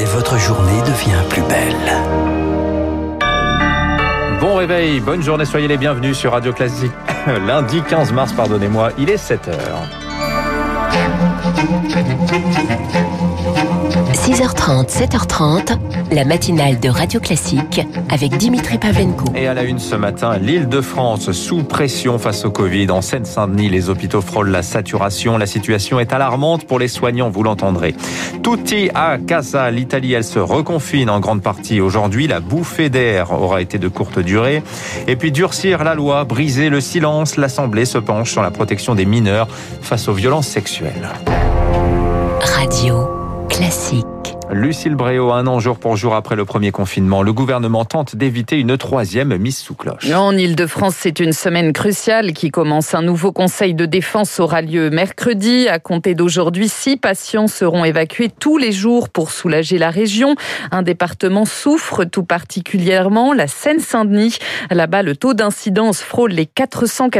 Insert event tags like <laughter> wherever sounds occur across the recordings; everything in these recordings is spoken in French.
et votre journée devient plus belle. Bon réveil, bonne journée, soyez les bienvenus sur Radio Classique. <laughs> Lundi 15 mars, pardonnez-moi, il est 7 heures. 6h30, 7h30, la matinale de Radio Classique avec Dimitri Pavlenko. Et à la une ce matin, l'île de France sous pression face au Covid. En Seine-Saint-Denis, les hôpitaux frôlent la saturation. La situation est alarmante pour les soignants, vous l'entendrez. Tutti à casa, l'Italie, elle se reconfine en grande partie. Aujourd'hui, la bouffée d'air aura été de courte durée. Et puis durcir la loi, briser le silence, l'Assemblée se penche sur la protection des mineurs face aux violences sexuelles. Radio Classique. Lucille Bréau, un an jour pour jour après le premier confinement, le gouvernement tente d'éviter une troisième mise sous cloche. En Ile-de-France, c'est une semaine cruciale qui commence. Un nouveau conseil de défense aura lieu mercredi. À compter d'aujourd'hui, six patients seront évacués tous les jours pour soulager la région. Un département souffre tout particulièrement, la Seine-Saint-Denis. Là-bas, le taux d'incidence frôle les 400,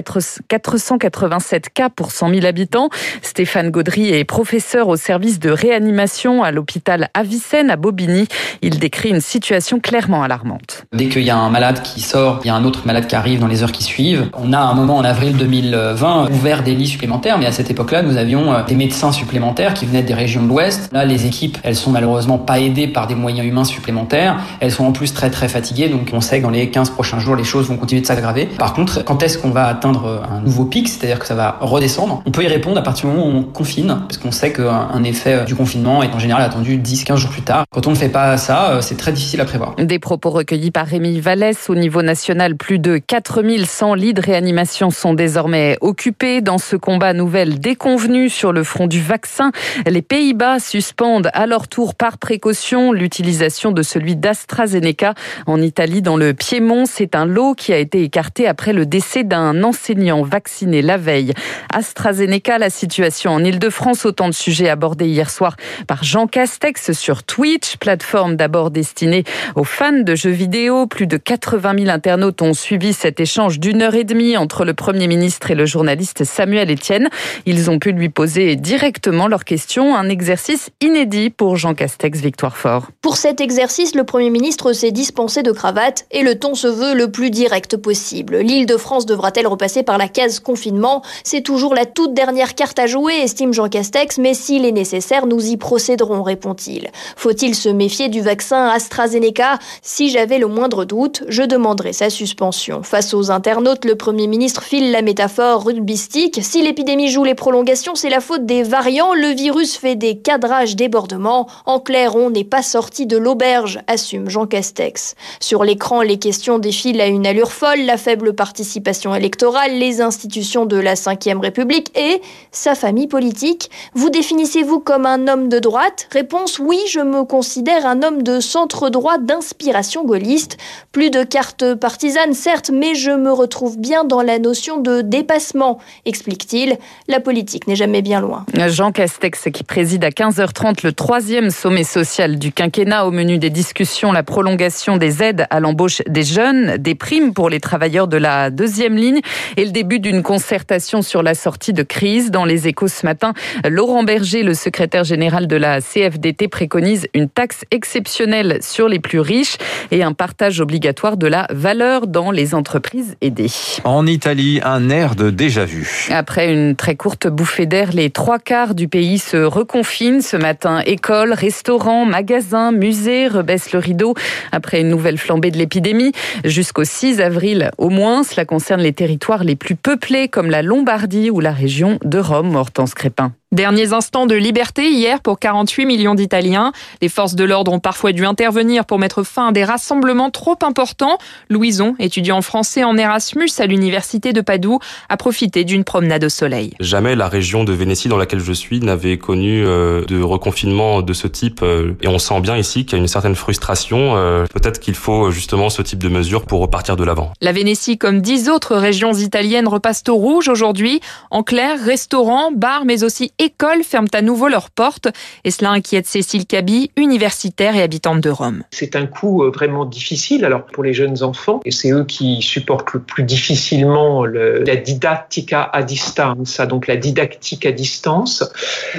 487 cas pour 100 000 habitants. Stéphane Gaudry est professeur au service de réanimation à l'hôpital Avicenne à Bobigny. Il décrit une situation clairement alarmante. Dès qu'il y a un malade qui sort, il y a un autre malade qui arrive dans les heures qui suivent. On a à un moment en avril 2020 ouvert des lits supplémentaires, mais à cette époque-là, nous avions euh, des médecins supplémentaires qui venaient des régions de l'Ouest. Là, les équipes, elles sont malheureusement pas aidées par des moyens humains supplémentaires. Elles sont en plus très très fatiguées, donc on sait que dans les 15 prochains jours, les choses vont continuer de s'aggraver. Par contre, quand est-ce qu'on va atteindre un nouveau pic, c'est-à-dire que ça va redescendre? On peut y répondre à partir du moment où on confine, parce qu'on sait qu'un effet du confinement est en général attendu 10 15 jours plus tard. Quand on ne fait pas ça, euh, c'est très difficile à prévoir. Des propos recueillis par Rémi Vallès. Au niveau national, plus de 4100 lits de réanimation sont désormais occupés. Dans ce combat, nouvelle déconvenue sur le front du vaccin. Les Pays-Bas suspendent à leur tour par précaution l'utilisation de celui d'AstraZeneca. En Italie, dans le Piémont, c'est un lot qui a été écarté après le décès d'un enseignant vacciné la veille. AstraZeneca, la situation en Ile-de-France, autant de sujets abordés hier soir par Jean Castex sur Twitch, plateforme d'abord destinée aux fans de jeux vidéo. Plus de 80 000 internautes ont suivi cet échange d'une heure et demie entre le Premier ministre et le journaliste Samuel Etienne. Ils ont pu lui poser directement leurs questions, un exercice inédit pour Jean Castex Victoire Fort. Pour cet exercice, le Premier ministre s'est dispensé de cravate et le ton se veut le plus direct possible. L'île de France devra-t-elle repasser par la case confinement? C'est toujours la toute dernière carte à jouer, estime Jean Castex, mais s'il est nécessaire, nous y procéderons, répond-il. Faut-il se méfier du vaccin AstraZeneca? Si j'avais le moindre doute, je demanderais sa suspension. Face aux internautes, le Premier ministre file la métaphore rugbystique. Si l'épidémie joue les prolongations, c'est la faute des variants. Le virus fait des cadrages débordements. En clair, on n'est pas sorti de l'auberge, assume Jean Castex. Sur l'écran, les questions défilent à une allure folle. La faible participation électorale, les institutions de la Ve République et sa famille politique. Vous définissez-vous comme un homme de droite? Réponse oui, je me considère un homme de centre droit d'inspiration gaulliste. Plus de cartes partisanes, certes, mais je me retrouve bien dans la notion de dépassement, explique-t-il. La politique n'est jamais bien loin. Jean Castex qui préside à 15h30 le troisième sommet social du quinquennat au menu des discussions, la prolongation des aides à l'embauche des jeunes, des primes pour les travailleurs de la deuxième ligne et le début d'une concertation sur la sortie de crise. Dans les échos ce matin, Laurent Berger, le secrétaire général de la CFDT, préconise une taxe exceptionnelle sur les plus riches et un partage obligatoire de la valeur dans les entreprises aidées. En Italie, un air de déjà-vu. Après une très courte bouffée d'air, les trois quarts du pays se reconfinent ce matin. Écoles, restaurants, magasins, musées rebaissent le rideau après une nouvelle flambée de l'épidémie. Jusqu'au 6 avril au moins, cela concerne les territoires les plus peuplés comme la Lombardie ou la région de Rome, Hortense Crépin. Derniers instants de liberté hier pour 48 millions d'Italiens. Les forces de l'ordre ont parfois dû intervenir pour mettre fin à des rassemblements trop importants. Louison, étudiant français en Erasmus à l'université de Padoue, a profité d'une promenade au soleil. Jamais la région de Vénétie dans laquelle je suis n'avait connu euh, de reconfinement de ce type euh, et on sent bien ici qu'il y a une certaine frustration. Euh, peut-être qu'il faut justement ce type de mesures pour repartir de l'avant. La Vénétie, comme dix autres régions italiennes, repasse au rouge aujourd'hui. En clair, restaurants, bars, mais aussi écoles ferment à nouveau leurs portes. Et cela inquiète Cécile Cabi, universitaire et habitante de Rome. C'est un coup euh, vraiment difficile alors pour les jeunes enfants et c'est eux qui supportent le plus difficilement le, la didactica à distance, donc la didactique à distance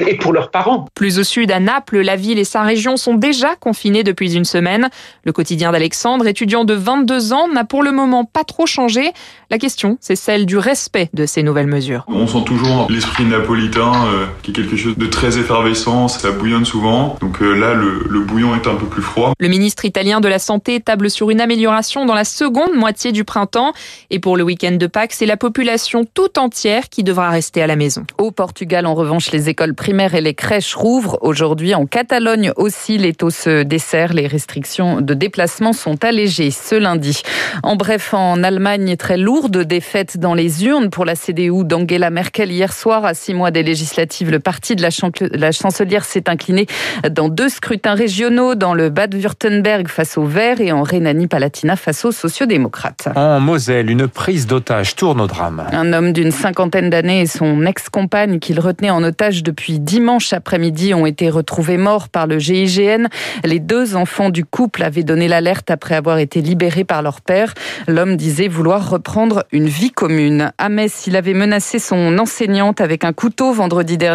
et pour leurs parents. Plus au sud, à Naples, la ville et sa région sont déjà confinés depuis une semaine. Le quotidien d'Alexandre, étudiant de 22 ans, n'a pour le moment pas trop changé. La question, c'est celle du respect de ces nouvelles mesures. On sent toujours l'esprit napolitain euh, qui est quelque chose de très effervescent, ça bouillonne souvent. Donc euh, là, le, le bouillon est un peu plus froid. Le ministre italien de la Santé table sur une amélioration dans la seconde moitié du printemps. Et pour le week-end de Pâques, c'est la population tout entière qui devra rester à la maison. Au Portugal, en revanche, les écoles primaires et les crèches rouvrent. Aujourd'hui, en Catalogne aussi, les taux se desserrent. Les restrictions de déplacement sont allégées ce lundi. En bref, en Allemagne, très lourde défaite dans les urnes pour la CDU d'Angela Merkel hier soir. À six mois des législatives, le parti de la, la chancelière s'est incliné dans deux scrutins régionaux, dans le Bade-Württemberg face aux Verts et en Rhénanie-Palatinat face aux sociodémocrates. En Moselle, une prise d'otage tourne au drame. Un homme d'une cinquantaine d'années et son ex-compagne qu'il retenait en otage depuis dimanche après-midi ont été retrouvés morts par le GIGN. Les deux enfants du couple avaient donné l'alerte après avoir été libérés par leur père. L'homme disait vouloir reprendre une vie commune. À Metz, il avait menacé son enseignante avec un couteau vendredi dernier.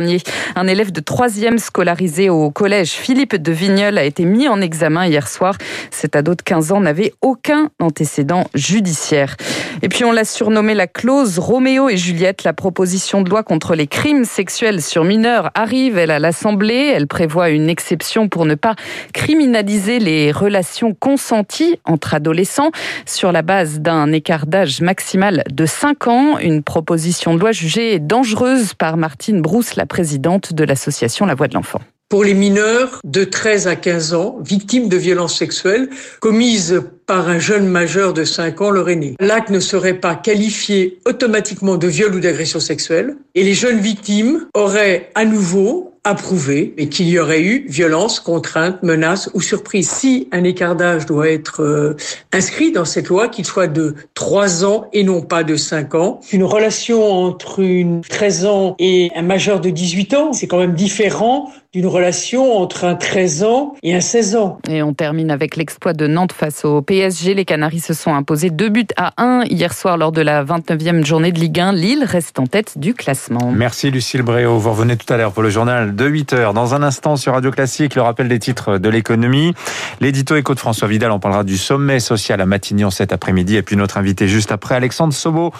Un élève de troisième scolarisé au collège Philippe de Vigneul a été mis en examen hier soir. Cet ado de 15 ans n'avait aucun antécédent judiciaire. Et puis on l'a surnommé la clause Roméo et Juliette. La proposition de loi contre les crimes sexuels sur mineurs arrive, à l'Assemblée. Elle prévoit une exception pour ne pas criminaliser les relations consenties entre adolescents sur la base d'un écart d'âge maximal de 5 ans. Une proposition de loi jugée dangereuse par Martine Brousse, la présidente de l'association La Voix de l'Enfant pour les mineurs de 13 à 15 ans victimes de violences sexuelles commises par un jeune majeur de 5 ans leur aîné. L'acte ne serait pas qualifié automatiquement de viol ou d'agression sexuelle et les jeunes victimes auraient à nouveau approuvé et qu'il y aurait eu violence, contrainte, menace ou surprise. Si un écart d'âge doit être euh, inscrit dans cette loi, qu'il soit de 3 ans et non pas de 5 ans, une relation entre une 13 ans et un majeur de 18 ans, c'est quand même différent d'une relation entre un 13 ans et un 16 ans. Et on termine avec l'exploit de Nantes face au PSG. Les Canaries se sont imposés 2 buts à 1 hier soir lors de la 29e journée de Ligue 1. Lille reste en tête du classement. Merci Lucille Bréau. Vous revenez tout à l'heure pour le journal de 8 heures. Dans un instant sur Radio Classique, le rappel des titres de l'économie. L'édito éco de François Vidal, on parlera du sommet social à Matignon cet après-midi. Et puis notre invité juste après, Alexandre Sobo,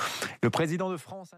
le président de France.